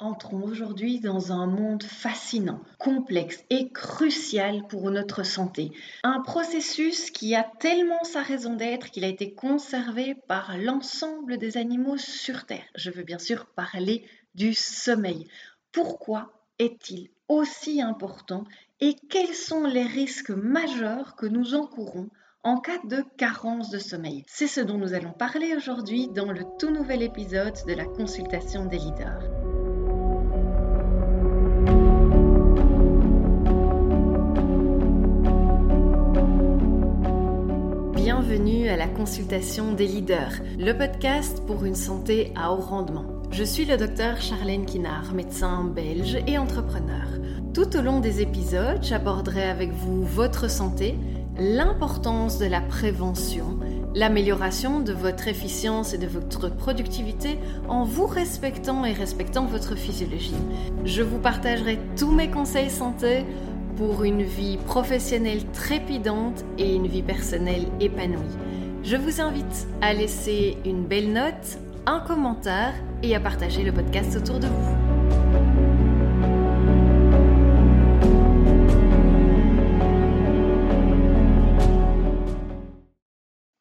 Entrons aujourd'hui dans un monde fascinant, complexe et crucial pour notre santé. Un processus qui a tellement sa raison d'être qu'il a été conservé par l'ensemble des animaux sur Terre. Je veux bien sûr parler du sommeil. Pourquoi est-il aussi important et quels sont les risques majeurs que nous encourons en cas de carence de sommeil? C'est ce dont nous allons parler aujourd'hui dans le tout nouvel épisode de la consultation des leaders. Bienvenue à la consultation des leaders, le podcast pour une santé à haut rendement. Je suis le docteur Charlène Kinard, médecin belge et entrepreneur. Tout au long des épisodes, j'aborderai avec vous votre santé, l'importance de la prévention, l'amélioration de votre efficience et de votre productivité en vous respectant et respectant votre physiologie. Je vous partagerai tous mes conseils santé pour une vie professionnelle trépidante et une vie personnelle épanouie. Je vous invite à laisser une belle note, un commentaire et à partager le podcast autour de vous.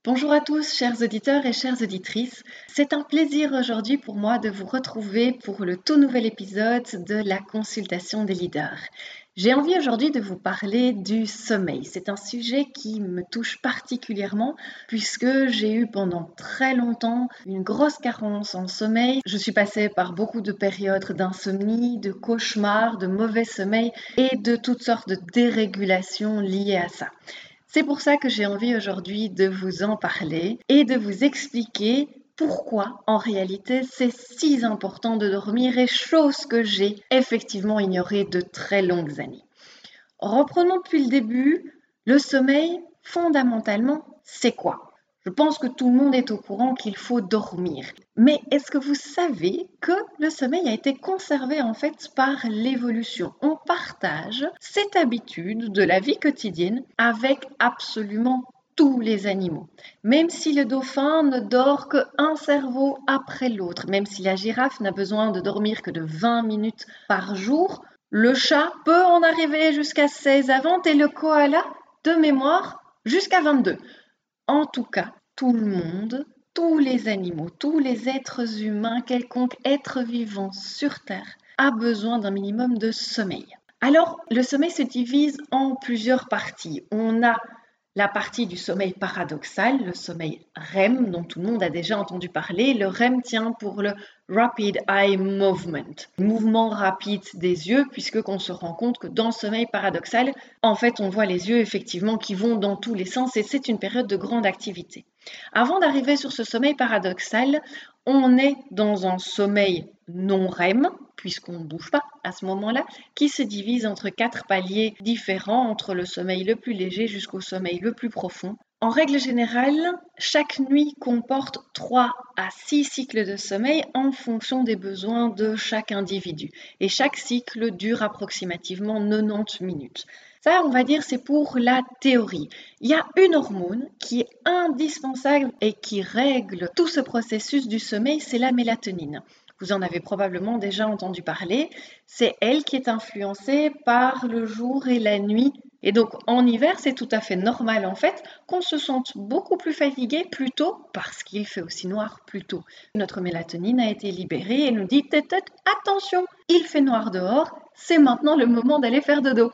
Bonjour à tous, chers auditeurs et chères auditrices. C'est un plaisir aujourd'hui pour moi de vous retrouver pour le tout nouvel épisode de la consultation des leaders. J'ai envie aujourd'hui de vous parler du sommeil. C'est un sujet qui me touche particulièrement puisque j'ai eu pendant très longtemps une grosse carence en sommeil. Je suis passée par beaucoup de périodes d'insomnie, de cauchemars, de mauvais sommeil et de toutes sortes de dérégulations liées à ça. C'est pour ça que j'ai envie aujourd'hui de vous en parler et de vous expliquer pourquoi en réalité c'est si important de dormir et chose que j'ai effectivement ignorée de très longues années. Reprenons depuis le début, le sommeil, fondamentalement, c'est quoi? Je pense que tout le monde est au courant qu'il faut dormir. Mais est-ce que vous savez que le sommeil a été conservé en fait par l'évolution? On partage cette habitude de la vie quotidienne avec absolument tous les animaux. Même si le dauphin ne dort qu'un cerveau après l'autre, même si la girafe n'a besoin de dormir que de 20 minutes par jour, le chat peut en arriver jusqu'à 16 avant et le koala, de mémoire, jusqu'à 22. En tout cas, tout le monde, tous les animaux, tous les êtres humains, quelconque être vivant sur Terre, a besoin d'un minimum de sommeil. Alors, le sommeil se divise en plusieurs parties. On a la partie du sommeil paradoxal, le sommeil REM, dont tout le monde a déjà entendu parler. Le REM tient pour le Rapid Eye Movement, mouvement rapide des yeux, puisque qu'on se rend compte que dans le sommeil paradoxal, en fait, on voit les yeux effectivement qui vont dans tous les sens et c'est une période de grande activité. Avant d'arriver sur ce sommeil paradoxal, on est dans un sommeil non REM, puisqu'on ne bouge pas à ce moment-là, qui se divise entre quatre paliers différents, entre le sommeil le plus léger jusqu'au sommeil le plus profond. En règle générale, chaque nuit comporte 3 à 6 cycles de sommeil en fonction des besoins de chaque individu. Et chaque cycle dure approximativement 90 minutes. Ça, on va dire, c'est pour la théorie. Il y a une hormone qui est indispensable et qui règle tout ce processus du sommeil, c'est la mélatonine. Vous en avez probablement déjà entendu parler. C'est elle qui est influencée par le jour et la nuit. Et donc en hiver, c'est tout à fait normal en fait qu'on se sente beaucoup plus fatigué plus tôt parce qu'il fait aussi noir plus tôt. Notre mélatonine a été libérée et nous dit attention, il fait noir dehors, c'est maintenant le moment d'aller faire dodo.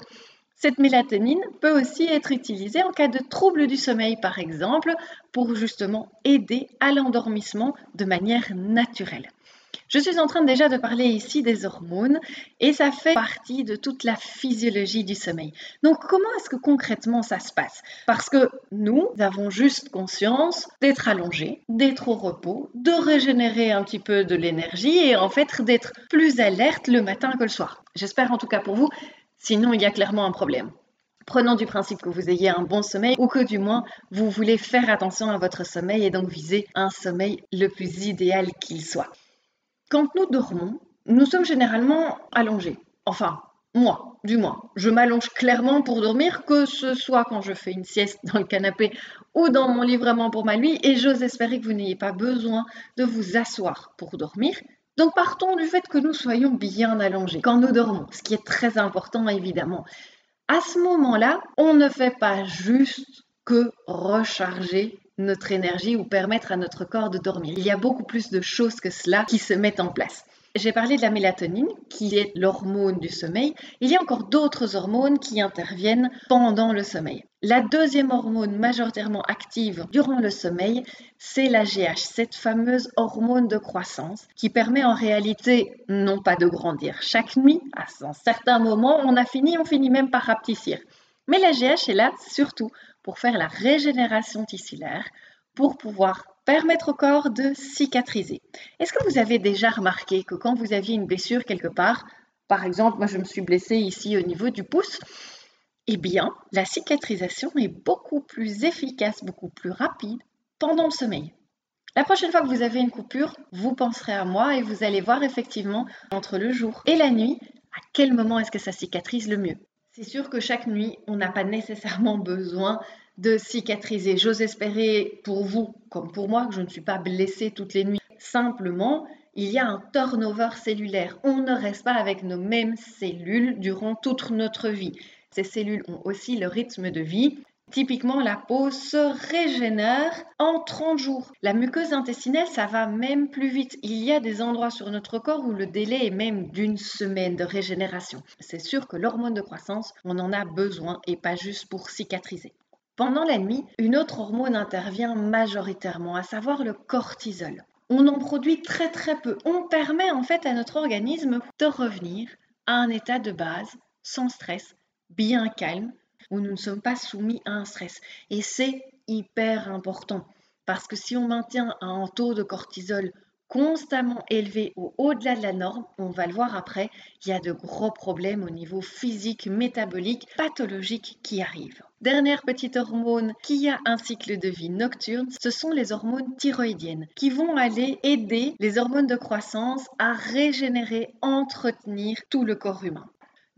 Cette mélatonine peut aussi être utilisée en cas de trouble du sommeil, par exemple, pour justement aider à l'endormissement de manière naturelle. Je suis en train déjà de parler ici des hormones et ça fait partie de toute la physiologie du sommeil. Donc comment est-ce que concrètement ça se passe? Parce que nous avons juste conscience d'être allongé, d'être au repos, de régénérer un petit peu de l'énergie et en fait d'être plus alerte le matin que le soir. J'espère en tout cas pour vous Sinon, il y a clairement un problème. Prenons du principe que vous ayez un bon sommeil ou que du moins vous voulez faire attention à votre sommeil et donc viser un sommeil le plus idéal qu'il soit. Quand nous dormons, nous sommes généralement allongés. Enfin, moi, du moins. Je m'allonge clairement pour dormir, que ce soit quand je fais une sieste dans le canapé ou dans mon lit vraiment pour ma nuit. Et j'ose espérer que vous n'ayez pas besoin de vous asseoir pour dormir. Donc partons du fait que nous soyons bien allongés quand nous dormons, ce qui est très important évidemment. À ce moment-là, on ne fait pas juste que recharger notre énergie ou permettre à notre corps de dormir. Il y a beaucoup plus de choses que cela qui se mettent en place. J'ai parlé de la mélatonine, qui est l'hormone du sommeil. Il y a encore d'autres hormones qui interviennent pendant le sommeil. La deuxième hormone majoritairement active durant le sommeil, c'est la GH, cette fameuse hormone de croissance qui permet en réalité non pas de grandir chaque nuit, à un certain moment on a fini, on finit même par rapetissir. Mais la GH est là surtout pour faire la régénération tissulaire, pour pouvoir permettre au corps de cicatriser. Est-ce que vous avez déjà remarqué que quand vous aviez une blessure quelque part, par exemple, moi je me suis blessée ici au niveau du pouce, eh bien, la cicatrisation est beaucoup plus efficace, beaucoup plus rapide pendant le sommeil. La prochaine fois que vous avez une coupure, vous penserez à moi et vous allez voir effectivement entre le jour et la nuit à quel moment est-ce que ça cicatrise le mieux. C'est sûr que chaque nuit, on n'a pas nécessairement besoin de cicatriser. J'ose espérer pour vous, comme pour moi, que je ne suis pas blessée toutes les nuits. Simplement, il y a un turnover cellulaire. On ne reste pas avec nos mêmes cellules durant toute notre vie. Ces cellules ont aussi le rythme de vie. Typiquement, la peau se régénère en 30 jours. La muqueuse intestinale, ça va même plus vite. Il y a des endroits sur notre corps où le délai est même d'une semaine de régénération. C'est sûr que l'hormone de croissance, on en a besoin et pas juste pour cicatriser. Pendant la nuit, une autre hormone intervient majoritairement, à savoir le cortisol. On en produit très très peu. On permet en fait à notre organisme de revenir à un état de base, sans stress, bien calme, où nous ne sommes pas soumis à un stress. Et c'est hyper important parce que si on maintient un taux de cortisol constamment élevé ou au-delà de la norme, on va le voir après, il y a de gros problèmes au niveau physique, métabolique, pathologique qui arrivent. Dernière petite hormone qui a un cycle de vie nocturne, ce sont les hormones thyroïdiennes qui vont aller aider les hormones de croissance à régénérer, entretenir tout le corps humain.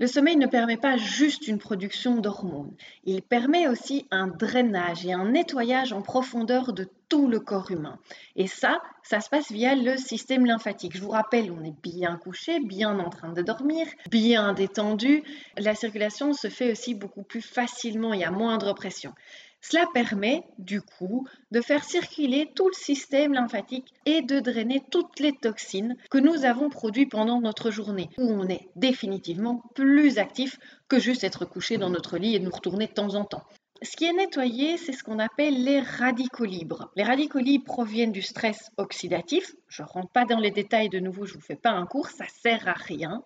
Le sommeil ne permet pas juste une production d'hormones, il permet aussi un drainage et un nettoyage en profondeur de tout le corps humain. Et ça, ça se passe via le système lymphatique. Je vous rappelle, on est bien couché, bien en train de dormir, bien détendu. La circulation se fait aussi beaucoup plus facilement, il y a moindre pression. Cela permet, du coup, de faire circuler tout le système lymphatique et de drainer toutes les toxines que nous avons produites pendant notre journée, où on est définitivement plus actif que juste être couché dans notre lit et nous retourner de temps en temps. Ce qui est nettoyé, c'est ce qu'on appelle les radicaux libres. Les radicaux libres proviennent du stress oxydatif. Je ne rentre pas dans les détails de nouveau, je ne vous fais pas un cours, ça sert à rien.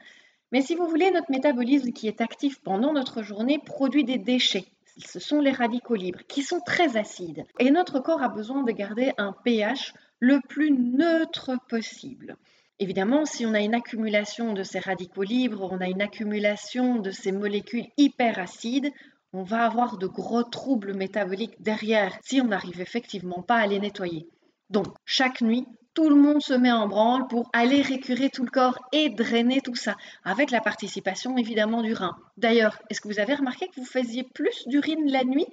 Mais si vous voulez, notre métabolisme qui est actif pendant notre journée produit des déchets ce sont les radicaux libres qui sont très acides. Et notre corps a besoin de garder un pH le plus neutre possible. Évidemment, si on a une accumulation de ces radicaux libres, on a une accumulation de ces molécules hyper acides, on va avoir de gros troubles métaboliques derrière si on n'arrive effectivement pas à les nettoyer. Donc, chaque nuit, tout le monde se met en branle pour aller récurer tout le corps et drainer tout ça, avec la participation évidemment du rein. D'ailleurs, est-ce que vous avez remarqué que vous faisiez plus d'urine la nuit?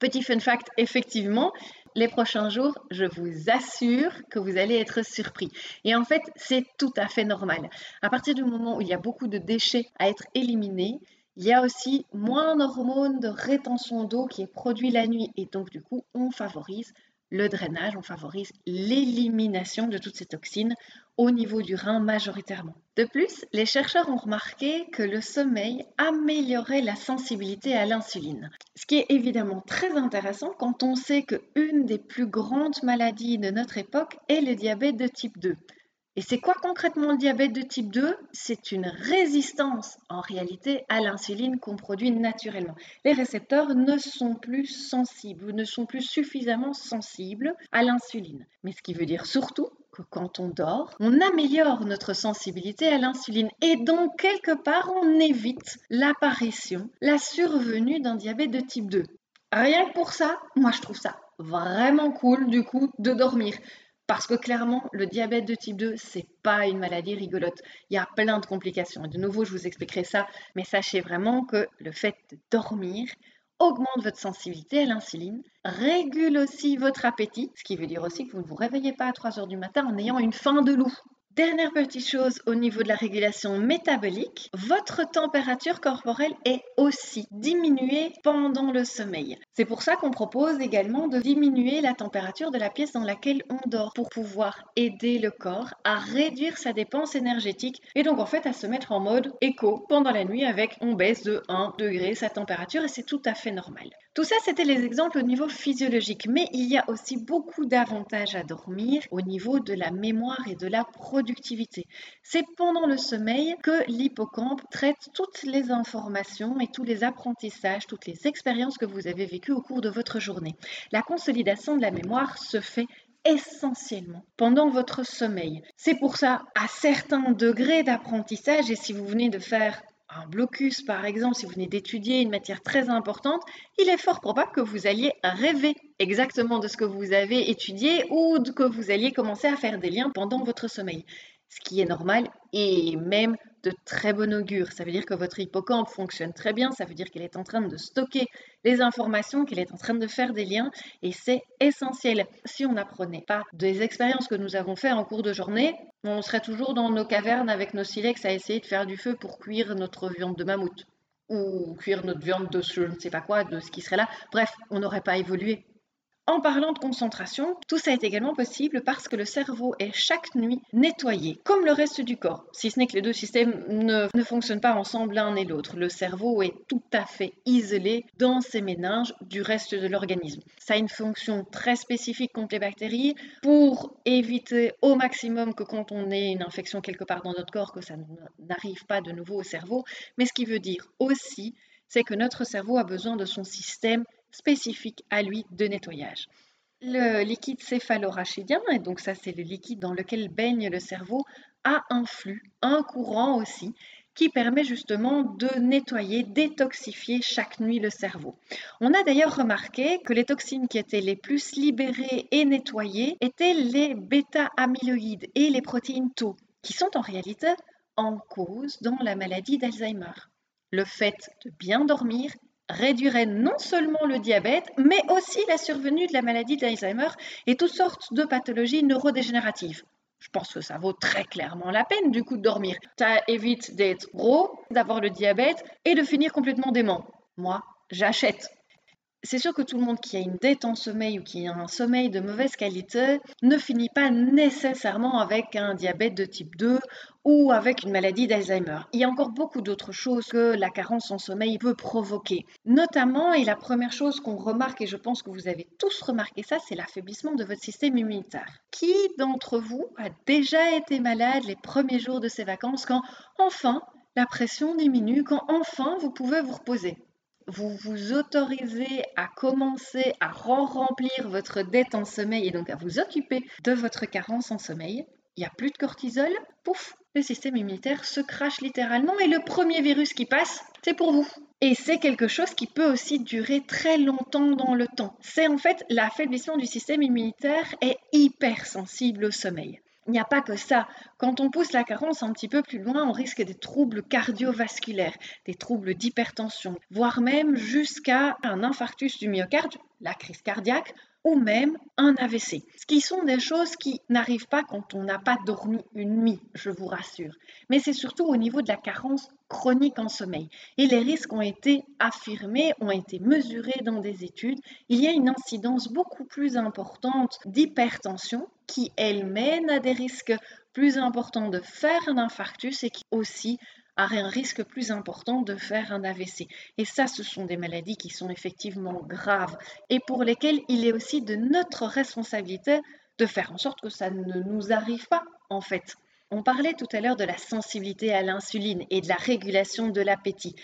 Petit fun fact, effectivement, les prochains jours, je vous assure que vous allez être surpris. Et en fait, c'est tout à fait normal. À partir du moment où il y a beaucoup de déchets à être éliminés, il y a aussi moins d'hormones de rétention d'eau qui est produit la nuit et donc du coup, on favorise le drainage, on favorise l'élimination de toutes ces toxines au niveau du rein majoritairement. De plus, les chercheurs ont remarqué que le sommeil améliorait la sensibilité à l'insuline. Ce qui est évidemment très intéressant quand on sait qu'une des plus grandes maladies de notre époque est le diabète de type 2. Et c'est quoi concrètement le diabète de type 2 C'est une résistance en réalité à l'insuline qu'on produit naturellement. Les récepteurs ne sont plus sensibles ou ne sont plus suffisamment sensibles à l'insuline. Mais ce qui veut dire surtout que quand on dort, on améliore notre sensibilité à l'insuline et donc quelque part on évite l'apparition, la survenue d'un diabète de type 2. Rien que pour ça, moi je trouve ça vraiment cool du coup de dormir. Parce que clairement, le diabète de type 2, c'est pas une maladie rigolote. Il y a plein de complications. Et de nouveau, je vous expliquerai ça, mais sachez vraiment que le fait de dormir augmente votre sensibilité à l'insuline, régule aussi votre appétit, ce qui veut dire aussi que vous ne vous réveillez pas à 3 heures du matin en ayant une faim de loup. Dernière petite chose au niveau de la régulation métabolique, votre température corporelle est aussi diminuée pendant le sommeil. C'est pour ça qu'on propose également de diminuer la température de la pièce dans laquelle on dort pour pouvoir aider le corps à réduire sa dépense énergétique et donc en fait à se mettre en mode éco pendant la nuit avec on baisse de 1 degré sa température et c'est tout à fait normal. Tout ça, c'était les exemples au niveau physiologique, mais il y a aussi beaucoup d'avantages à dormir au niveau de la mémoire et de la productivité. C'est pendant le sommeil que l'hippocampe traite toutes les informations et tous les apprentissages, toutes les expériences que vous avez vécues au cours de votre journée. La consolidation de la mémoire se fait essentiellement pendant votre sommeil. C'est pour ça, à certains degrés d'apprentissage, et si vous venez de faire un blocus, par exemple, si vous venez d'étudier une matière très importante, il est fort probable que vous alliez rêver exactement de ce que vous avez étudié ou que vous alliez commencer à faire des liens pendant votre sommeil. Ce qui est normal et même de très bon augure. Ça veut dire que votre hippocampe fonctionne très bien, ça veut dire qu'il est en train de stocker les informations, qu'il est en train de faire des liens et c'est essentiel. Si on n'apprenait pas des expériences que nous avons faites en cours de journée, on serait toujours dans nos cavernes avec nos silex à essayer de faire du feu pour cuire notre viande de mammouth ou cuire notre viande de je ne sais pas quoi, de ce qui serait là. Bref, on n'aurait pas évolué. En parlant de concentration, tout ça est également possible parce que le cerveau est chaque nuit nettoyé, comme le reste du corps, si ce n'est que les deux systèmes ne, fonctionnent pas ensemble l'un et l'autre. Le cerveau est tout à fait isolé dans ses méninges du reste de l'organisme. Ça a une fonction très spécifique contre les bactéries pour éviter au maximum que quand on ait une infection quelque part dans notre corps, que ça n'arrive pas de nouveau au cerveau, mais ce qui veut dire aussi c'est que notre cerveau a besoin de son système spécifique à lui de nettoyage. Le liquide céphalorachidien, et donc ça c'est le liquide dans lequel baigne le cerveau, a un flux, un courant aussi, qui permet justement de nettoyer, détoxifier chaque nuit le cerveau. On a d'ailleurs remarqué que les toxines qui étaient les plus libérées et nettoyées étaient les bêta-amyloïdes et les protéines tau, qui sont en réalité en cause dans la maladie d'Alzheimer. Le fait de bien dormir réduirait non seulement le diabète, mais aussi la survenue de la maladie d'Alzheimer et toutes sortes de pathologies neurodégénératives. Je pense que ça vaut très clairement la peine du coup de dormir. Ça évite d'être gros, d'avoir le diabète et de finir complètement dément. Moi, j'achète c'est sûr que tout le monde qui a une dette en sommeil ou qui a un sommeil de mauvaise qualité ne finit pas nécessairement avec un diabète de type 2 ou avec une maladie d'Alzheimer. Il y a encore beaucoup d'autres choses que la carence en sommeil peut provoquer. Notamment, et la première chose qu'on remarque, et je pense que vous avez tous remarqué ça, c'est l'affaiblissement de votre système immunitaire. Qui d'entre vous a déjà été malade les premiers jours de ses vacances quand enfin la pression diminue, quand enfin vous pouvez vous reposer? Vous vous autorisez à commencer à remplir votre dette en sommeil et donc à vous occuper de votre carence en sommeil, il n'y a plus de cortisol, pouf, le système immunitaire se crache littéralement et le premier virus qui passe, c'est pour vous. Et c'est quelque chose qui peut aussi durer très longtemps dans le temps. C'est en fait l'affaiblissement du système immunitaire est hyper sensible au sommeil il n'y a pas que ça. Quand on pousse la carence un petit peu plus loin, on risque des troubles cardiovasculaires, des troubles d'hypertension, voire même jusqu'à un infarctus du myocarde, la crise cardiaque, ou même un AVC. Ce qui sont des choses qui n'arrivent pas quand on n'a pas dormi une nuit, je vous rassure. Mais c'est surtout au niveau de la carence chronique en sommeil. Et les risques ont été affirmés, ont été mesurés dans des études. Il y a une incidence beaucoup plus importante d'hypertension qui, elle, mène à des risques plus importants de faire un infarctus et qui aussi a un risque plus important de faire un AVC. Et ça, ce sont des maladies qui sont effectivement graves et pour lesquelles il est aussi de notre responsabilité de faire en sorte que ça ne nous arrive pas, en fait. On parlait tout à l'heure de la sensibilité à l'insuline et de la régulation de l'appétit.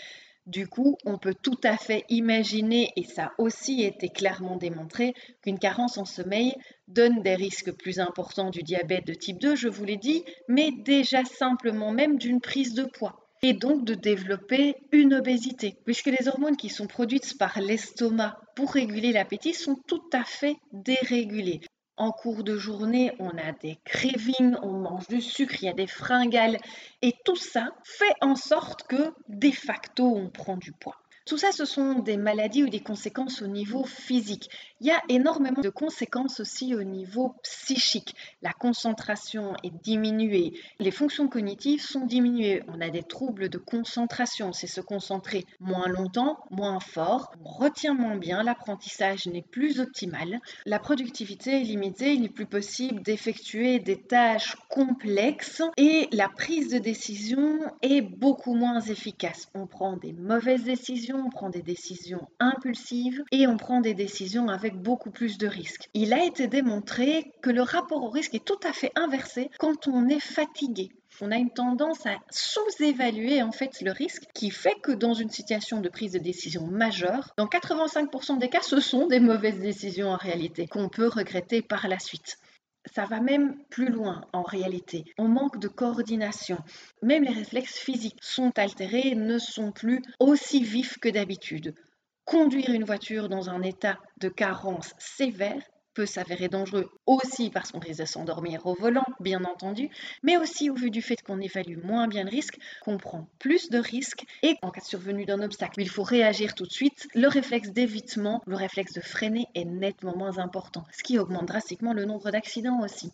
Du coup, on peut tout à fait imaginer, et ça a aussi été clairement démontré, qu'une carence en sommeil donne des risques plus importants du diabète de type 2, je vous l'ai dit, mais déjà simplement même d'une prise de poids et donc de développer une obésité, puisque les hormones qui sont produites par l'estomac pour réguler l'appétit sont tout à fait dérégulées. En cours de journée, on a des cravings, on mange du sucre, il y a des fringales, et tout ça fait en sorte que, de facto, on prend du poids. Tout ça, ce sont des maladies ou des conséquences au niveau physique. Il y a énormément de conséquences aussi au niveau psychique. La concentration est diminuée, les fonctions cognitives sont diminuées. On a des troubles de concentration, c'est se concentrer moins longtemps, moins fort, on retient moins bien, l'apprentissage n'est plus optimal, la productivité est limitée, il n'est plus possible d'effectuer des tâches complexes et la prise de décision est beaucoup moins efficace. On prend des mauvaises décisions on prend des décisions impulsives et on prend des décisions avec beaucoup plus de risques. Il a été démontré que le rapport au risque est tout à fait inversé quand on est fatigué. On a une tendance à sous-évaluer en fait le risque qui fait que dans une situation de prise de décision majeure, dans 85% des cas, ce sont des mauvaises décisions en réalité qu'on peut regretter par la suite. Ça va même plus loin en réalité. On manque de coordination. Même les réflexes physiques sont altérés, ne sont plus aussi vifs que d'habitude. Conduire une voiture dans un état de carence sévère peut s'avérer dangereux aussi parce qu'on risque de s'endormir au volant, bien entendu, mais aussi au vu du fait qu'on évalue moins bien le risque, qu'on prend plus de risques et en cas de survenue d'un obstacle, il faut réagir tout de suite. Le réflexe d'évitement, le réflexe de freiner est nettement moins important, ce qui augmente drastiquement le nombre d'accidents aussi.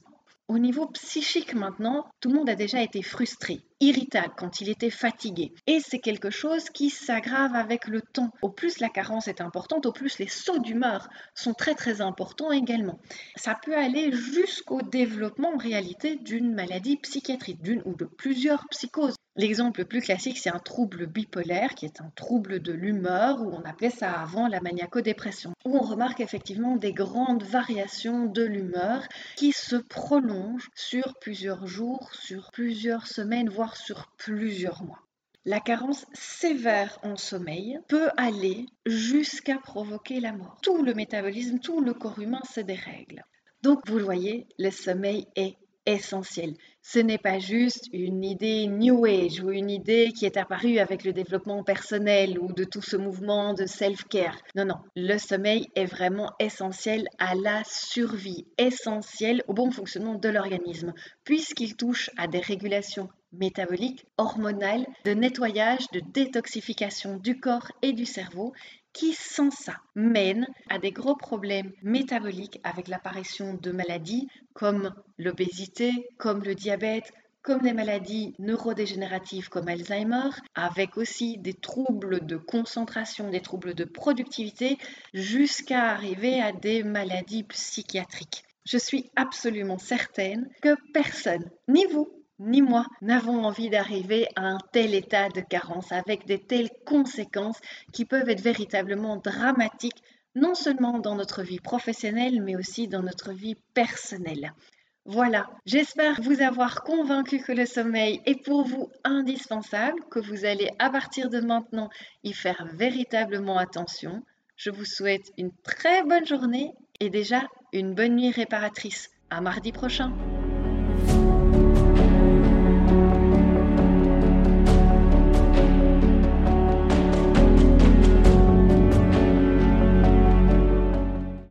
Au niveau psychique maintenant, tout le monde a déjà été frustré, irritable quand il était fatigué. Et c'est quelque chose qui s'aggrave avec le temps. Au plus la carence est importante, au plus les sauts d'humeur sont très très importants également. Ça peut aller jusqu'au développement en réalité d'une maladie psychiatrique, d'une ou de plusieurs psychoses. L'exemple le plus classique, c'est un trouble bipolaire, qui est un trouble de l'humeur, où on appelait ça avant la maniaco-dépression, où on remarque effectivement des grandes variations de l'humeur qui se prolongent sur plusieurs jours, sur plusieurs semaines, voire sur plusieurs mois. La carence sévère en sommeil peut aller jusqu'à provoquer la mort. Tout le métabolisme, tout le corps humain se dérègle. Donc, vous le voyez, le sommeil est essentiel. Ce n'est pas juste une idée New Age ou une idée qui est apparue avec le développement personnel ou de tout ce mouvement de self-care. Non, non, le sommeil est vraiment essentiel à la survie, essentiel au bon fonctionnement de l'organisme, puisqu'il touche à des régulations métaboliques, hormonales, de nettoyage, de détoxification du corps et du cerveau qui, sans ça, mène à des gros problèmes métaboliques avec l'apparition de maladies comme l'obésité, comme le diabète, comme des maladies neurodégénératives comme Alzheimer, avec aussi des troubles de concentration, des troubles de productivité, jusqu'à arriver à des maladies psychiatriques. Je suis absolument certaine que personne, ni vous, ni moi n'avons envie d'arriver à un tel état de carence avec des telles conséquences qui peuvent être véritablement dramatiques, non seulement dans notre vie professionnelle, mais aussi dans notre vie personnelle. Voilà, j'espère vous avoir convaincu que le sommeil est pour vous indispensable, que vous allez à partir de maintenant y faire véritablement attention. Je vous souhaite une très bonne journée et déjà une bonne nuit réparatrice. À mardi prochain.